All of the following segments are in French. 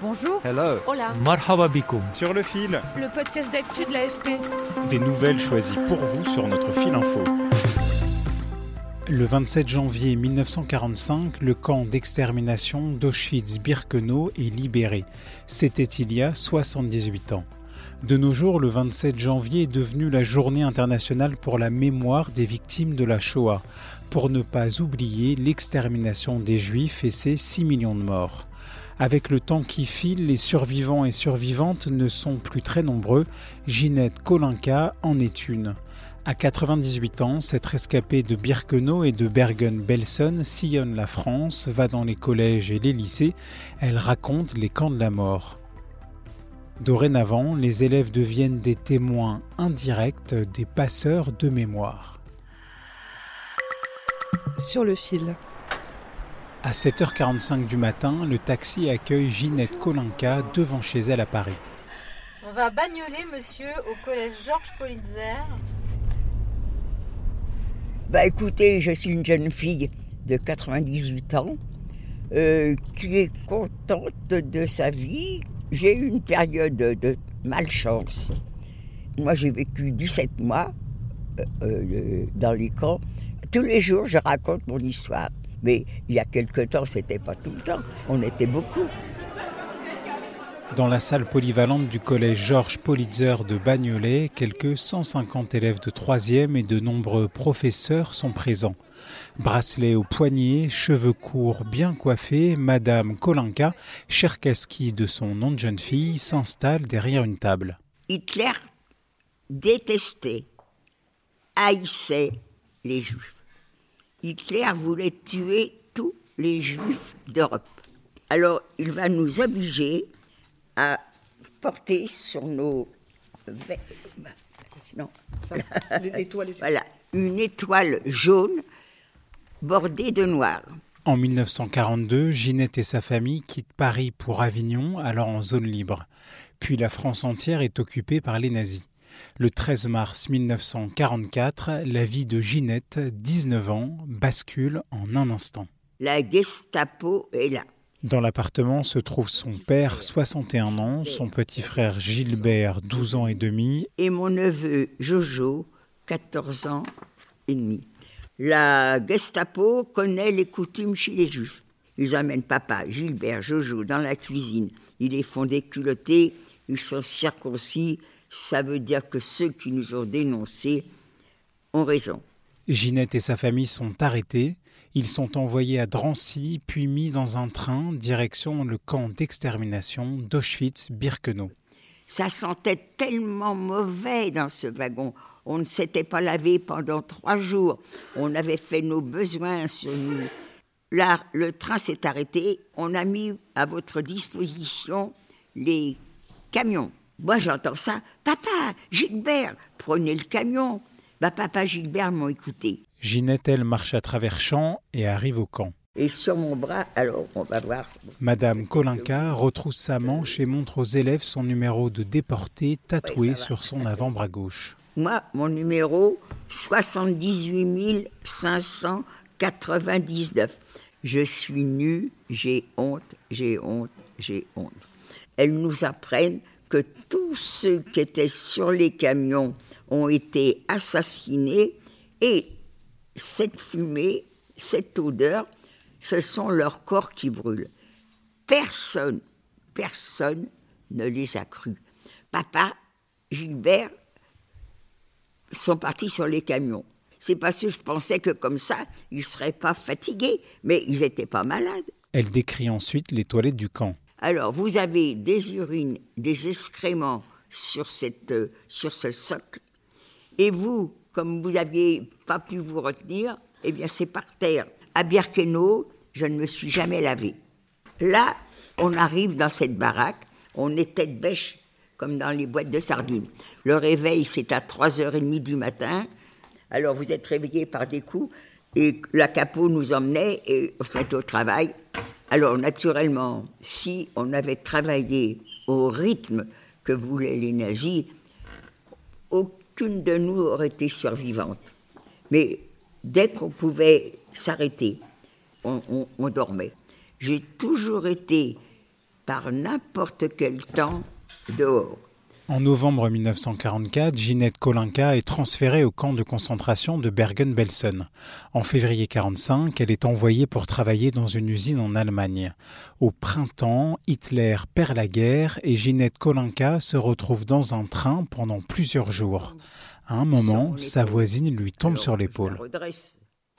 Bonjour. Hello. Hola. Marhaba bikoum. Sur le fil, Le podcast d'actu de l'AFP. des nouvelles choisies pour vous sur notre fil info. Le 27 janvier 1945, le camp d'extermination d'Auschwitz-Birkenau est libéré. C'était il y a 78 ans. De nos jours, le 27 janvier est devenu la journée internationale pour la mémoire des victimes de la Shoah, pour ne pas oublier l'extermination des Juifs et ses 6 millions de morts. Avec le temps qui file, les survivants et survivantes ne sont plus très nombreux. Ginette Kolinka en est une. À 98 ans, cette rescapée de Birkenau et de Bergen-Belsen sillonne la France, va dans les collèges et les lycées. Elle raconte les camps de la mort. Dorénavant, les élèves deviennent des témoins indirects des passeurs de mémoire. Sur le fil. À 7h45 du matin, le taxi accueille Ginette Kolinka devant chez elle à Paris. On va bagnoler, monsieur, au collège Georges Politzer. Bah écoutez, je suis une jeune fille de 98 ans euh, qui est contente de sa vie. J'ai eu une période de malchance. Moi, j'ai vécu 17 mois euh, euh, dans les camps. Tous les jours, je raconte mon histoire. Mais il y a quelque temps, c'était pas tout le temps. On était beaucoup. Dans la salle polyvalente du collège Georges Politzer de Bagnolet, quelques 150 élèves de 3e et de nombreux professeurs sont présents. Bracelet au poignet, cheveux courts bien coiffés, Madame Kolinka, Cherkaski de son nom de jeune fille, s'installe derrière une table. Hitler détestait, haïssait les Juifs. Hitler voulait tuer tous les Juifs d'Europe. Alors, il va nous obliger à porter sur nos vêtements, sinon, voilà, une étoile jaune bordée de noir. En 1942, Ginette et sa famille quittent Paris pour Avignon, alors en zone libre. Puis la France entière est occupée par les nazis. Le 13 mars 1944, la vie de Ginette, 19 ans, bascule en un instant. La Gestapo est là. Dans l'appartement se trouve son père, 61 ans, son petit frère Gilbert, 12 ans et demi, et mon neveu Jojo, 14 ans et demi. La Gestapo connaît les coutumes chez les Juifs. Ils amènent papa, Gilbert, Jojo dans la cuisine. Ils les font déculotter, ils sont circoncis. Ça veut dire que ceux qui nous ont dénoncés ont raison. Ginette et sa famille sont arrêtés. Ils sont envoyés à Drancy, puis mis dans un train direction le camp d'extermination d'Auschwitz-Birkenau. Ça sentait tellement mauvais dans ce wagon. On ne s'était pas lavé pendant trois jours. On avait fait nos besoins sur nous. Là, le train s'est arrêté. On a mis à votre disposition les camions. Moi, j'entends ça. Papa, Gilbert, prenez le camion. Bah, papa, Gilbert m'ont écouté. Ginette, elle, marche à travers champs et arrive au camp. Et sur mon bras, alors, on va voir. Madame Kolinka retrousse sa manche et montre aux élèves son numéro de déporté tatoué Oui, sur son avant-bras gauche. Moi, mon numéro, 78 599. Je suis nue, j'ai honte, j'ai honte, j'ai honte. Elles nous apprennent que tous ceux qui étaient sur les camions ont été assassinés et cette fumée, cette odeur, ce sont leurs corps qui brûlent. Personne, personne ne les a crus. Papa, Gilbert, sont partis sur les camions. C'est parce que je pensais que comme ça, ils ne seraient pas fatigués, mais ils n'étaient pas malades. Elle décrit ensuite les toilettes du camp. Alors, vous avez des urines, des excréments sur, cette, euh, sur ce socle, et vous, comme vous n'aviez pas pu vous retenir, eh bien, c'est par terre. À Birkenau, je ne me suis jamais lavé. Là, on arrive dans cette baraque, on est tête bêche, comme dans les boîtes de sardines. Le réveil, c'est à 3h30 du matin. Alors vous êtes réveillé par des coups, et la capot nous emmenait et on se mettait au travail. Alors naturellement, si on avait travaillé au rythme que voulaient les nazis, aucune de nous aurait été survivante. Mais dès qu'on pouvait s'arrêter, on, on dormait. J'ai toujours été, par n'importe quel temps, dehors. En novembre 1944, Ginette Kolinka est transférée au camp de concentration de Bergen-Belsen. En février 1945, elle est envoyée pour travailler dans une usine en Allemagne. Au printemps, Hitler perd la guerre et Ginette Kolinka se retrouve dans un train pendant plusieurs jours. À un moment, sa voisine lui tombe sur l'épaule.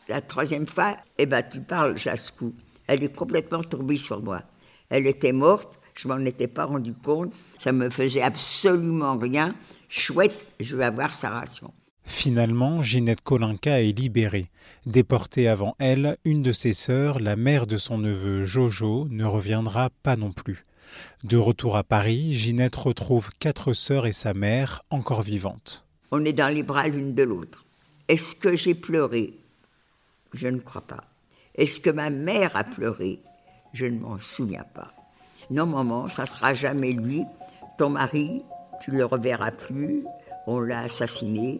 La troisième fois, eh ben, tu parles, Jascou. Elle est complètement tombée sur moi. Elle était morte je m'en étais pas rendu compte. Ça me faisait absolument rien. Chouette, je vais avoir sa ration. Finalement, Ginette Kolinka est libérée. Déportée avant elle, une de ses sœurs, la mère de son neveu Jojo, ne reviendra pas non plus. De retour à Paris, Ginette retrouve quatre sœurs et sa mère encore vivantes. On est dans les bras l'une de l'autre. Est-ce que j'ai pleuré? Je ne crois pas. Est-ce que ma mère a pleuré? Je ne m'en souviens pas. Non, maman, ça sera jamais lui. Ton mari, tu le reverras plus, on l'a assassiné.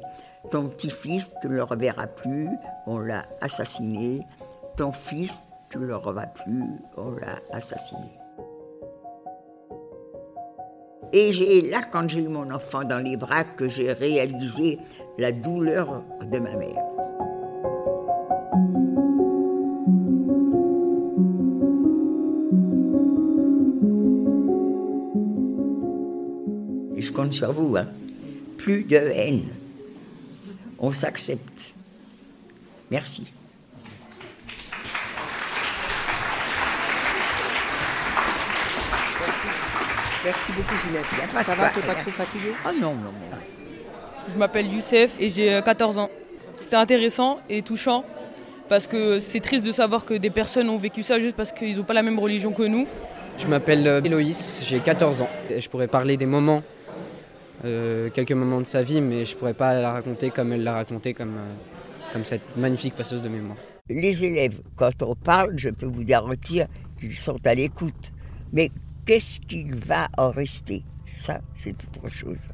Ton petit-fils, tu ne le reverras plus, on l'a assassiné. Ton fils, tu le reverras plus, on l'a assassiné. Et j'ai là, quand j'ai eu mon enfant dans les bras, que j'ai réalisé la douleur de ma mère. Compte sur vous. Hein. Plus de haine. On s'accepte. Merci. Merci beaucoup, Juliette. Ça va, t'es pas trop fatiguée? Oh non, non, non. Je m'appelle Youssef et j'ai 14 euh, ans. C'était intéressant et touchant parce que c'est triste de savoir que des personnes ont vécu ça juste parce qu'ils n'ont pas la même religion que nous. Je m'appelle euh, Héloïse, j'ai 14 ans. Et je pourrais parler des moments euh, quelques moments de sa vie, mais je ne pourrais pas la raconter comme elle l'a raconté, comme, euh, comme cette magnifique passeuse de mémoire. Les élèves, quand on parle, je peux vous garantir qu'ils sont à l'écoute. Mais qu'est-ce qu'il va en rester? Ça, c'est autre chose.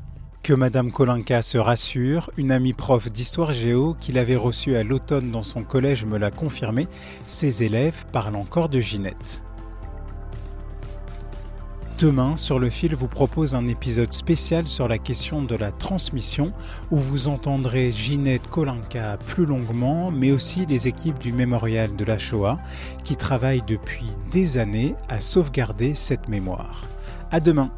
Que Madame Kolinka se rassure, une amie prof d'histoire géo qu'il avait reçue à l'automne dans son collège me l'a confirmé, ses élèves parlent encore de Ginette. Demain, sur le fil vous propose un épisode spécial sur la question de la transmission où vous entendrez Ginette Kolinka plus longuement, mais aussi les équipes du mémorial de la Shoah qui travaillent depuis des années à sauvegarder cette mémoire. À demain!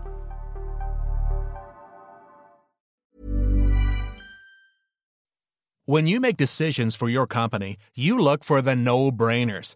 When you make decisions for your company, you look for the no-brainers.